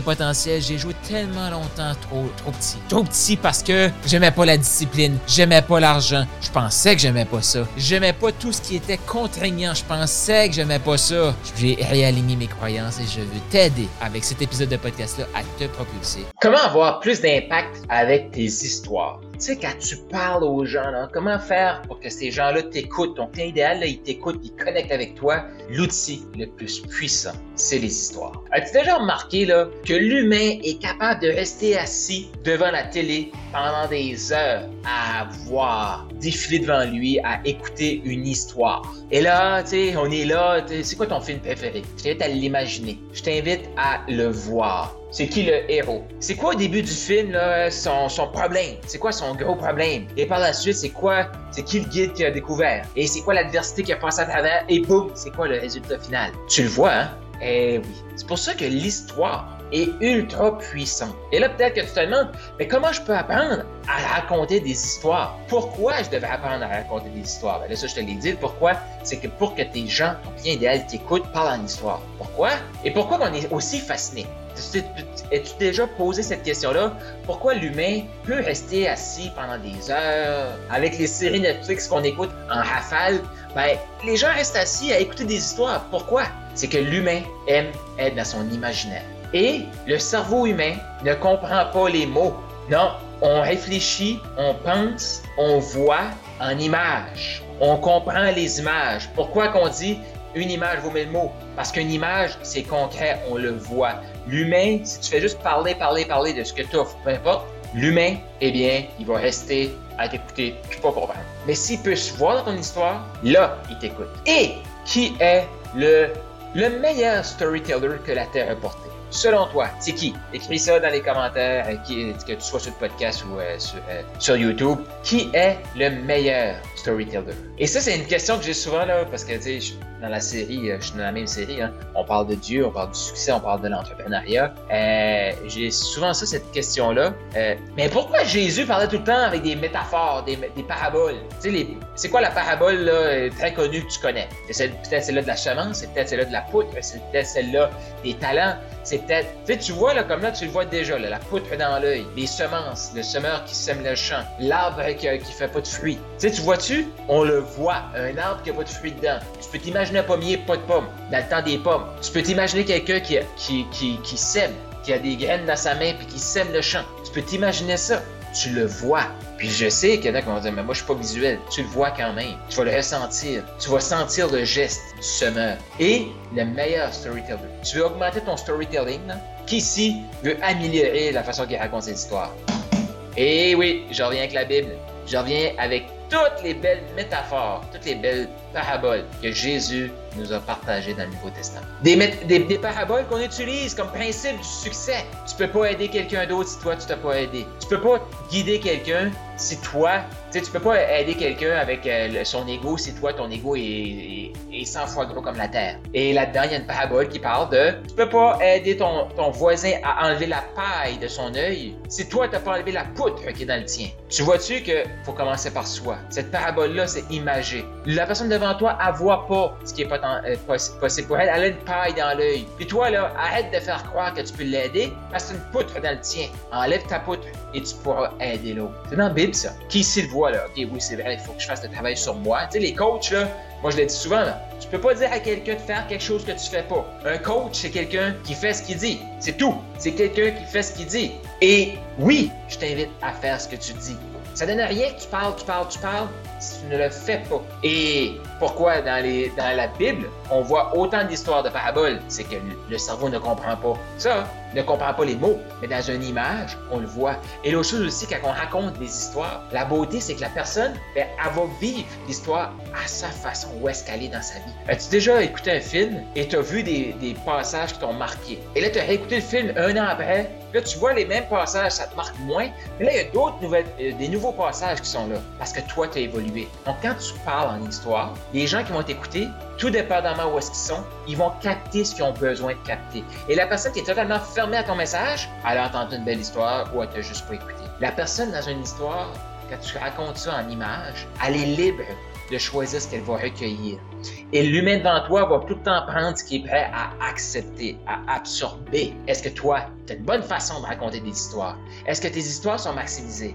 potentiel. J'ai joué tellement longtemps trop, trop petit. Trop petit parce que j'aimais pas la discipline, j'aimais pas l'argent. Je pensais que j'aimais pas ça. J'aimais pas tout ce qui était contraignant. Je pensais que j'aimais pas ça. J'ai réaligné mes croyances et je veux t'aider avec cet épisode de podcast-là à te propulser. Comment avoir plus d'impact avec tes histoires? Tu sais, quand tu parles aux gens, là, comment faire pour que ces gens-là t'écoutent? Ton client idéal, là, il t'écoute, il connecte avec toi. L'outil le plus puissant, c'est les histoires. As-tu déjà remarqué là, que l'humain est capable de rester assis devant la télé pendant des heures à voir défiler devant lui, à écouter une histoire? Et là, tu sais, on est là, c'est quoi ton film préféré? Je t'invite à l'imaginer. Je t'invite à le voir. C'est qui le héros? C'est quoi au début du film là, son, problème? C'est quoi son gros problème? Et par la suite, c'est quoi? C'est qui le guide qui a découvert? Et c'est quoi l'adversité qui a passé à travers? Et boum, c'est quoi le résultat final? Tu le vois, hein? Eh oui. C'est pour ça que l'histoire est ultra puissante. Et là, peut-être que tu te demandes, mais comment je peux apprendre à raconter des histoires? Pourquoi je devais apprendre à raconter des histoires? Ben là, ça, je te l'ai dit. Pourquoi? C'est que pour que tes gens, ton client idéal, t'écoutent, parle en histoire. Pourquoi? Et pourquoi on est aussi fasciné? As-tu déjà posé cette question-là? Pourquoi l'humain peut rester assis pendant des heures avec les séries Netflix qu'on écoute en rafale? Ben, les gens restent assis à écouter des histoires. Pourquoi? C'est que l'humain aime être dans son imaginaire. Et le cerveau humain ne comprend pas les mots. Non, on réfléchit, on pense, on voit en images. On comprend les images. Pourquoi qu'on dit une image vaut mille mots? Parce qu'une image, c'est concret, on le voit. L'humain, si tu fais juste parler, parler, parler de ce que tu offres, peu importe, l'humain, eh bien, il va rester à t'écouter, puis pas comprendre. Mais s'il peut se voir dans ton histoire, là, il t'écoute. Et qui est le, le meilleur storyteller que la Terre a porté? Selon toi, c'est qui? Écris ça dans les commentaires, euh, que tu sois sur le podcast ou euh, euh, sur, YouTube. Qui est le meilleur storyteller? Et ça, c'est une question que j'ai souvent là, parce que tu sais, dans la série, je suis dans la même série, hein, on parle de Dieu, on parle du succès, on parle de l'entrepreneuriat. j'ai souvent ça, cette question-là. mais pourquoi Jésus parlait tout le temps avec des métaphores, des, paraboles? Tu sais, c'est quoi la parabole très connue que tu connais? C'est peut-être celle-là de la semence, c'est peut-être celle-là de la poutre, c'est peut-être celle-là des talents, c'est peut-être. Tu vois, là, comme là, tu le vois déjà, là, la poutre dans l'œil, les semences, le semeur qui sème le champ, l'arbre qui, qui fait pas de fruits. Tu sais, tu On le voit, un arbre qui a pas de fruits dedans. Tu peux t'imaginer un pommier, pas de pommes, dans le temps des pommes. Tu peux t'imaginer quelqu'un qui, sème, qui a des graines dans sa main puis qui sème le champ. Tu peux t'imaginer ça tu le vois. Puis je sais qu'il y en a qui vont dire, mais moi je suis pas visuel. Tu le vois quand même. Tu vas le ressentir. Tu vas sentir le geste du semeur. Et le meilleur storyteller. Tu veux augmenter ton storytelling, qui ici veut améliorer la façon qu'il raconte ses histoires? Et oui, je reviens avec la Bible. Je reviens avec toutes les belles métaphores, toutes les belles paraboles que Jésus nous a partagées dans le Nouveau Testament. Des, paraboles qu'on utilise comme principe du succès. Tu peux pas aider quelqu'un d'autre si toi tu t'as pas aidé. Tu peux pas guider quelqu'un si toi, tu tu peux pas aider quelqu'un avec euh, son ego si toi ton ego est, est, est, 100 fois gros comme la terre. Et là-dedans, il y a une parabole qui parle de tu peux pas aider ton, voisin à enlever la paille de son œil si toi t'as pas enlevé la poutre qui est dans le tien. Tu vois-tu que faut commencer par soi. Cette parabole-là, c'est imagé. La personne devant toi, elle voit pas ce qui est pas euh, possible pour elle. Elle a une paille dans l'œil. Puis toi, là, arrête de faire croire que tu peux l'aider parce une poutre dans le tien. Enlève ta poutre et tu pourras aider l'autre. C'est dans la Bible, ça. Qui ici le voit, là? Ok, oui, c'est vrai, il faut que je fasse le travail sur moi. Tu sais, les coachs, là, moi, je l'ai dit souvent, là, tu peux pas dire à quelqu'un de faire quelque chose que tu fais pas. Un coach, c'est quelqu'un qui fait ce qu'il dit. C'est tout. C'est quelqu'un qui fait ce qu'il dit. Et oui, je t'invite à faire ce que tu dis. Ça donne rien que tu parles, tu parles, tu parles si tu ne le fais pas. Et pourquoi dans, la Bible, on voit autant d'histoires de paraboles? C'est que le cerveau ne comprend pas ça. ne comprend pas les mots, mais dans une image, on le voit. Et l'autre chose aussi, quand on raconte des histoires, la beauté, c'est que la personne, ben, elle va vivre l'histoire à sa façon, où est-ce qu'elle est dans sa vie. As-tu déjà écouté un film et tu as vu des, passages qui t'ont marqué? Et là, tu as réécouté le film un an après, Là, tu vois les mêmes passages, ça te marque moins. Mais là, il y a d'autres nouvelles, euh, des nouveaux passages qui sont là. Parce que toi, tu as évolué. Donc, quand tu parles en histoire, les gens qui vont t'écouter, tout dépendamment où est-ce qu'ils sont, ils vont capter ce qu'ils ont besoin de capter. Et la personne qui est totalement fermée à ton message, elle a entendu une belle histoire ou elle t'a juste pas écouté. La personne dans une histoire, quand tu racontes ça en image, elle est libre de choisir ce qu'elle va recueillir. Et l'humain devant toi va tout le temps prendre ce qui est prêt à accepter, à absorber. Est-ce que toi, tu as une bonne façon de raconter des histoires? Est-ce que tes histoires sont maximisées?